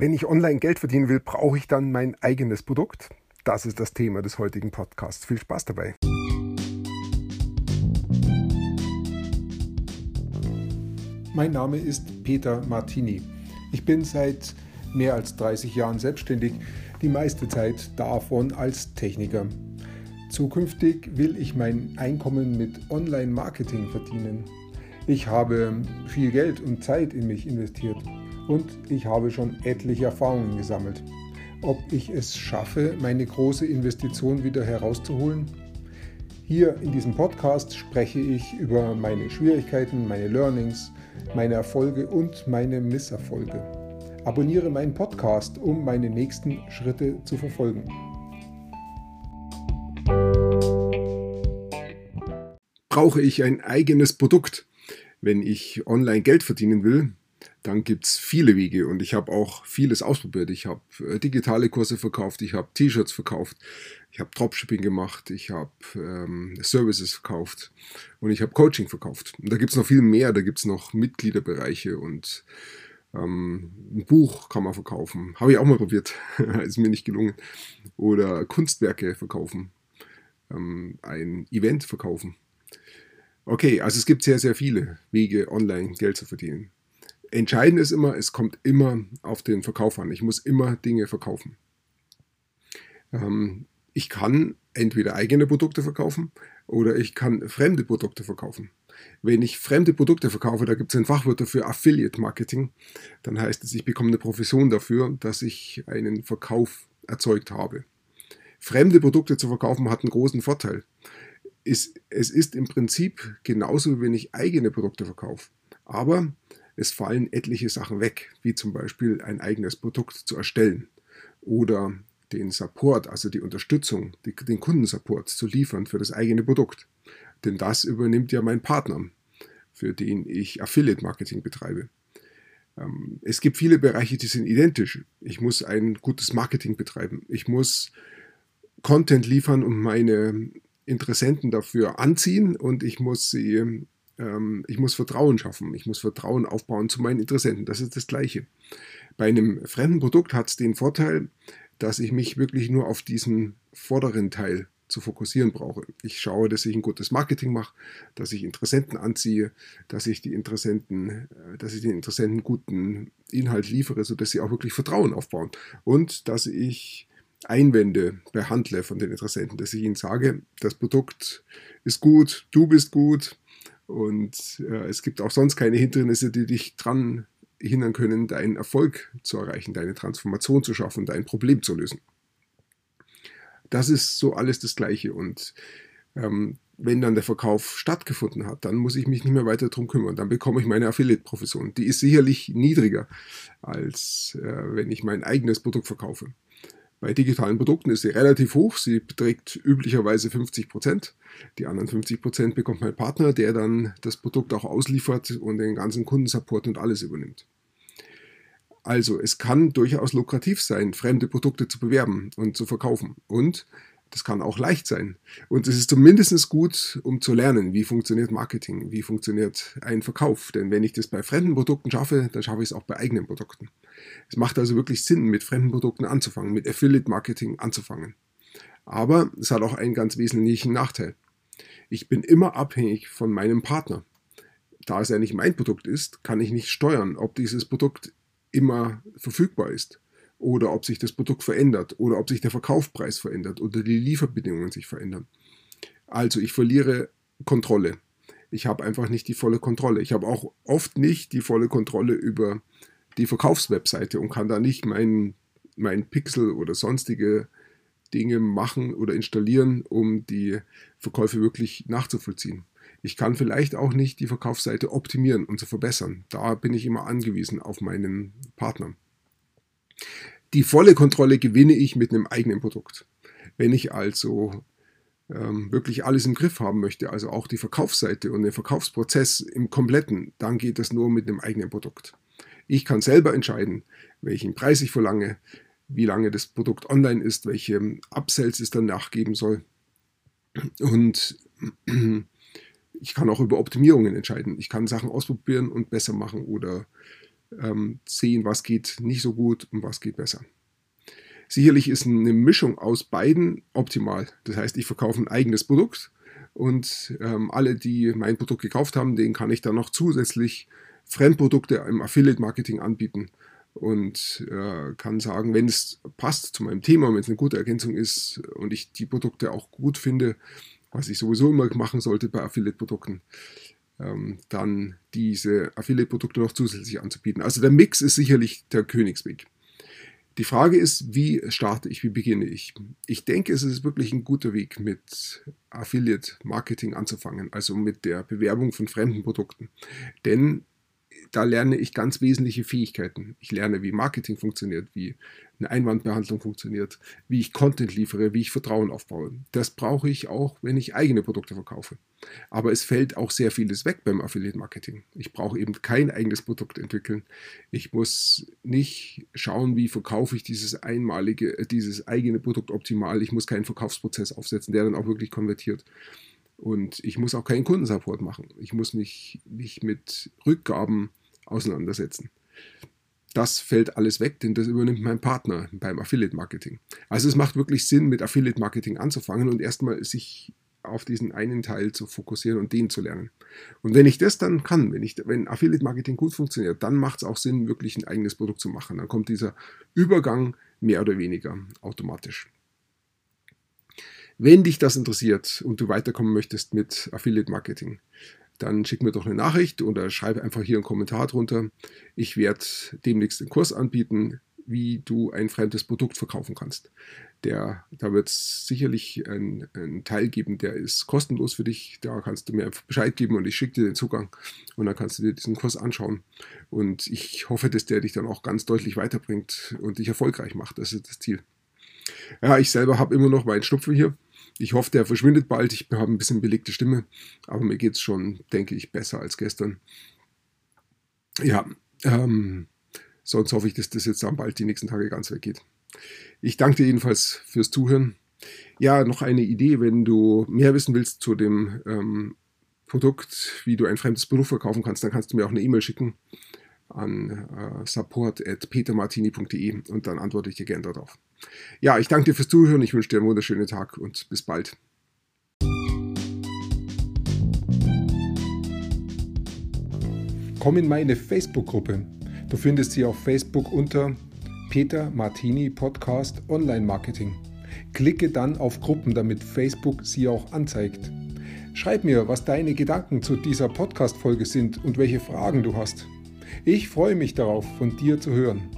Wenn ich online Geld verdienen will, brauche ich dann mein eigenes Produkt? Das ist das Thema des heutigen Podcasts. Viel Spaß dabei. Mein Name ist Peter Martini. Ich bin seit mehr als 30 Jahren selbstständig, die meiste Zeit davon als Techniker. Zukünftig will ich mein Einkommen mit Online-Marketing verdienen. Ich habe viel Geld und Zeit in mich investiert und ich habe schon etliche Erfahrungen gesammelt. Ob ich es schaffe, meine große Investition wieder herauszuholen? Hier in diesem Podcast spreche ich über meine Schwierigkeiten, meine Learnings, meine Erfolge und meine Misserfolge. Abonniere meinen Podcast, um meine nächsten Schritte zu verfolgen. Brauche ich ein eigenes Produkt, wenn ich online Geld verdienen will? Dann gibt es viele Wege und ich habe auch vieles ausprobiert. Ich habe äh, digitale Kurse verkauft, ich habe T-Shirts verkauft, ich habe Dropshipping gemacht, ich habe ähm, Services verkauft und ich habe Coaching verkauft. Und da gibt es noch viel mehr, da gibt es noch Mitgliederbereiche und ähm, ein Buch kann man verkaufen. Habe ich auch mal probiert, ist mir nicht gelungen. Oder Kunstwerke verkaufen, ähm, ein Event verkaufen. Okay, also es gibt sehr, sehr viele Wege, online Geld zu verdienen entscheidend ist immer, es kommt immer auf den Verkauf an. Ich muss immer Dinge verkaufen. Ähm, ich kann entweder eigene Produkte verkaufen oder ich kann fremde Produkte verkaufen. Wenn ich fremde Produkte verkaufe, da gibt es ein Fachwort dafür Affiliate Marketing, dann heißt es, ich bekomme eine Profession dafür, dass ich einen Verkauf erzeugt habe. Fremde Produkte zu verkaufen hat einen großen Vorteil. Es ist im Prinzip genauso, wie wenn ich eigene Produkte verkaufe. Aber es fallen etliche Sachen weg, wie zum Beispiel ein eigenes Produkt zu erstellen oder den Support, also die Unterstützung, die, den Kundensupport zu liefern für das eigene Produkt. Denn das übernimmt ja mein Partner, für den ich Affiliate Marketing betreibe. Ähm, es gibt viele Bereiche, die sind identisch. Ich muss ein gutes Marketing betreiben. Ich muss Content liefern und meine Interessenten dafür anziehen und ich muss sie ich muss Vertrauen schaffen, ich muss Vertrauen aufbauen zu meinen Interessenten. Das ist das Gleiche. Bei einem fremden Produkt hat es den Vorteil, dass ich mich wirklich nur auf diesen vorderen Teil zu fokussieren brauche. Ich schaue, dass ich ein gutes Marketing mache, dass ich Interessenten anziehe, dass ich die Interessenten, äh, dass ich den Interessenten guten Inhalt liefere, sodass sie auch wirklich Vertrauen aufbauen und dass ich Einwände behandle von den Interessenten, dass ich ihnen sage, das Produkt ist gut, du bist gut, und äh, es gibt auch sonst keine Hindernisse, die dich dran hindern können, deinen Erfolg zu erreichen, deine Transformation zu schaffen, dein Problem zu lösen. Das ist so alles das Gleiche. Und ähm, wenn dann der Verkauf stattgefunden hat, dann muss ich mich nicht mehr weiter darum kümmern. Dann bekomme ich meine Affiliate-Profession. Die ist sicherlich niedriger, als äh, wenn ich mein eigenes Produkt verkaufe. Bei digitalen Produkten ist sie relativ hoch. Sie beträgt üblicherweise 50 Prozent. Die anderen 50 Prozent bekommt mein Partner, der dann das Produkt auch ausliefert und den ganzen Kundensupport und alles übernimmt. Also, es kann durchaus lukrativ sein, fremde Produkte zu bewerben und zu verkaufen. Und das kann auch leicht sein. Und es ist zumindest gut, um zu lernen, wie funktioniert Marketing, wie funktioniert ein Verkauf. Denn wenn ich das bei fremden Produkten schaffe, dann schaffe ich es auch bei eigenen Produkten. Es macht also wirklich Sinn, mit fremden Produkten anzufangen, mit Affiliate Marketing anzufangen. Aber es hat auch einen ganz wesentlichen Nachteil. Ich bin immer abhängig von meinem Partner. Da es ja nicht mein Produkt ist, kann ich nicht steuern, ob dieses Produkt immer verfügbar ist oder ob sich das Produkt verändert oder ob sich der Verkaufspreis verändert oder die Lieferbedingungen sich verändern. Also ich verliere Kontrolle. Ich habe einfach nicht die volle Kontrolle. Ich habe auch oft nicht die volle Kontrolle über die Verkaufswebseite und kann da nicht meinen mein Pixel oder sonstige Dinge machen oder installieren, um die Verkäufe wirklich nachzuvollziehen. Ich kann vielleicht auch nicht die Verkaufsseite optimieren und zu verbessern. Da bin ich immer angewiesen auf meinen Partner. Die volle Kontrolle gewinne ich mit einem eigenen Produkt. Wenn ich also ähm, wirklich alles im Griff haben möchte, also auch die Verkaufsseite und den Verkaufsprozess im kompletten, dann geht das nur mit einem eigenen Produkt. Ich kann selber entscheiden, welchen Preis ich verlange, wie lange das Produkt online ist, welche Upsells es dann nachgeben soll. Und ich kann auch über Optimierungen entscheiden. Ich kann Sachen ausprobieren und besser machen oder ähm, sehen, was geht nicht so gut und was geht besser. Sicherlich ist eine Mischung aus beiden optimal. Das heißt, ich verkaufe ein eigenes Produkt und ähm, alle, die mein Produkt gekauft haben, denen kann ich dann noch zusätzlich Fremdprodukte im Affiliate-Marketing anbieten und äh, kann sagen, wenn es passt zu meinem Thema, wenn es eine gute Ergänzung ist und ich die Produkte auch gut finde, was ich sowieso immer machen sollte bei Affiliate-Produkten, ähm, dann diese Affiliate-Produkte noch zusätzlich anzubieten. Also der Mix ist sicherlich der Königsweg. Die Frage ist, wie starte ich, wie beginne ich? Ich denke, es ist wirklich ein guter Weg, mit Affiliate-Marketing anzufangen, also mit der Bewerbung von fremden Produkten. Denn da lerne ich ganz wesentliche Fähigkeiten. Ich lerne, wie Marketing funktioniert, wie eine Einwandbehandlung funktioniert, wie ich Content liefere, wie ich Vertrauen aufbaue. Das brauche ich auch, wenn ich eigene Produkte verkaufe. Aber es fällt auch sehr vieles weg beim Affiliate Marketing. Ich brauche eben kein eigenes Produkt entwickeln. Ich muss nicht schauen, wie verkaufe ich dieses einmalige, äh, dieses eigene Produkt optimal. Ich muss keinen Verkaufsprozess aufsetzen, der dann auch wirklich konvertiert. Und ich muss auch keinen Kundensupport machen. Ich muss mich nicht mit Rückgaben auseinandersetzen. Das fällt alles weg, denn das übernimmt mein Partner beim Affiliate Marketing. Also es macht wirklich Sinn, mit Affiliate Marketing anzufangen und erstmal sich auf diesen einen Teil zu fokussieren und den zu lernen. Und wenn ich das dann kann, wenn, ich, wenn Affiliate Marketing gut funktioniert, dann macht es auch Sinn, wirklich ein eigenes Produkt zu machen. Dann kommt dieser Übergang mehr oder weniger automatisch. Wenn dich das interessiert und du weiterkommen möchtest mit Affiliate Marketing, dann schick mir doch eine Nachricht oder schreibe einfach hier einen Kommentar drunter. Ich werde demnächst einen Kurs anbieten, wie du ein fremdes Produkt verkaufen kannst. Der, da wird es sicherlich einen Teil geben, der ist kostenlos für dich. Da kannst du mir Bescheid geben und ich schicke dir den Zugang und dann kannst du dir diesen Kurs anschauen. Und ich hoffe, dass der dich dann auch ganz deutlich weiterbringt und dich erfolgreich macht. Das ist das Ziel. Ja, ich selber habe immer noch meinen Schnupfen hier. Ich hoffe, der verschwindet bald. Ich habe ein bisschen belegte Stimme, aber mir geht es schon, denke ich, besser als gestern. Ja, ähm, sonst hoffe ich, dass das jetzt dann bald die nächsten Tage ganz weggeht. Ich danke dir jedenfalls fürs Zuhören. Ja, noch eine Idee, wenn du mehr wissen willst zu dem ähm, Produkt, wie du ein fremdes Produkt verkaufen kannst, dann kannst du mir auch eine E-Mail schicken an äh, support.petermartini.de und dann antworte ich dir gerne darauf. Ja, ich danke dir fürs Zuhören, ich wünsche dir einen wunderschönen Tag und bis bald. Komm in meine Facebook-Gruppe. Du findest sie auf Facebook unter Peter Martini Podcast Online Marketing. Klicke dann auf Gruppen, damit Facebook sie auch anzeigt. Schreib mir, was deine Gedanken zu dieser Podcast-Folge sind und welche Fragen du hast. Ich freue mich darauf, von dir zu hören.